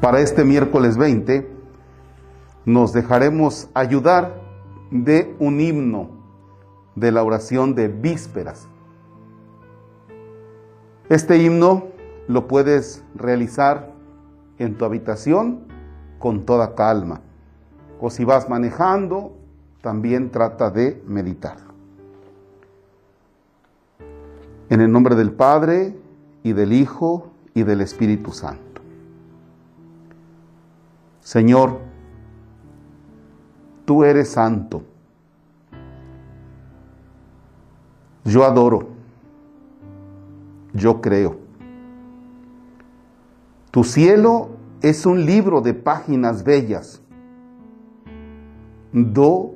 Para este miércoles 20 nos dejaremos ayudar de un himno de la oración de vísperas. Este himno lo puedes realizar en tu habitación con toda calma. O si vas manejando, también trata de meditar. En el nombre del Padre y del Hijo y del Espíritu Santo. Señor, tú eres santo. Yo adoro. Yo creo. Tu cielo es un libro de páginas bellas. Do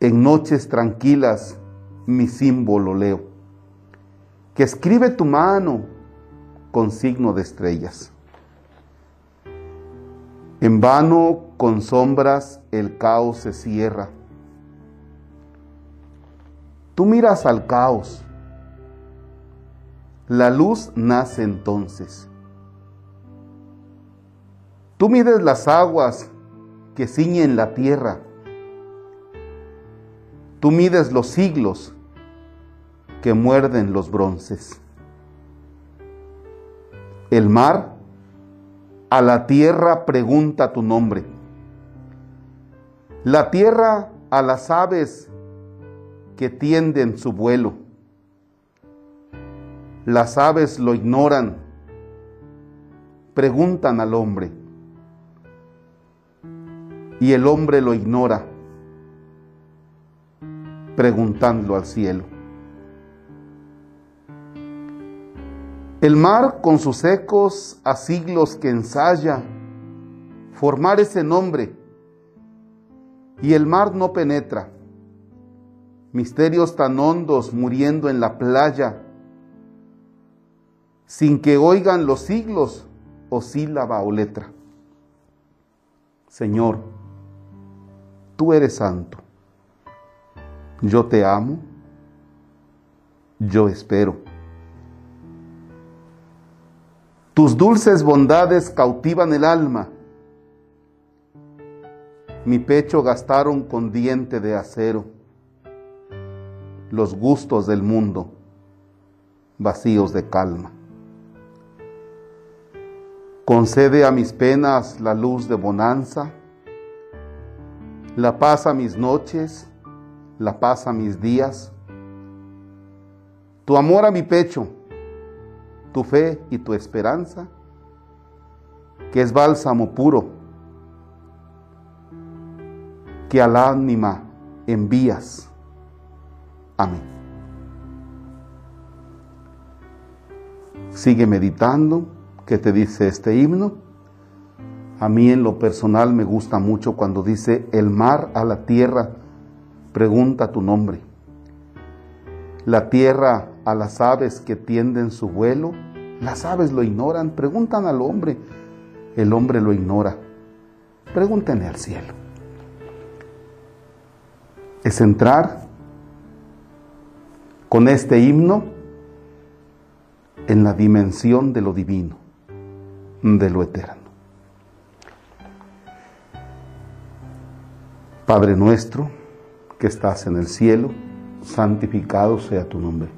en noches tranquilas mi símbolo leo, que escribe tu mano con signo de estrellas. En vano con sombras el caos se cierra. Tú miras al caos. La luz nace entonces. Tú mides las aguas que ciñen la tierra. Tú mides los siglos que muerden los bronces. El mar a la tierra pregunta tu nombre. La tierra a las aves que tienden su vuelo. Las aves lo ignoran, preguntan al hombre. Y el hombre lo ignora, preguntando al cielo. El mar con sus ecos a siglos que ensaya formar ese nombre y el mar no penetra. Misterios tan hondos muriendo en la playa sin que oigan los siglos o sílaba o letra. Señor, tú eres santo. Yo te amo. Yo espero. Tus dulces bondades cautivan el alma. Mi pecho gastaron con diente de acero los gustos del mundo, vacíos de calma. Concede a mis penas la luz de bonanza, la paz a mis noches, la paz a mis días, tu amor a mi pecho tu fe y tu esperanza, que es bálsamo puro, que al ánima envías. Amén. Sigue meditando qué te dice este himno. A mí en lo personal me gusta mucho cuando dice, el mar a la tierra pregunta tu nombre. La tierra a las aves que tienden su vuelo las aves lo ignoran, preguntan al hombre, el hombre lo ignora. Pregúntenle al cielo. Es entrar con este himno en la dimensión de lo divino, de lo eterno. Padre nuestro, que estás en el cielo, santificado sea tu nombre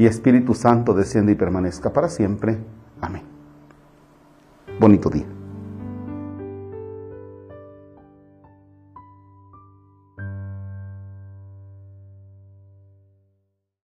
y Espíritu Santo desciende y permanezca para siempre. Amén. Bonito día.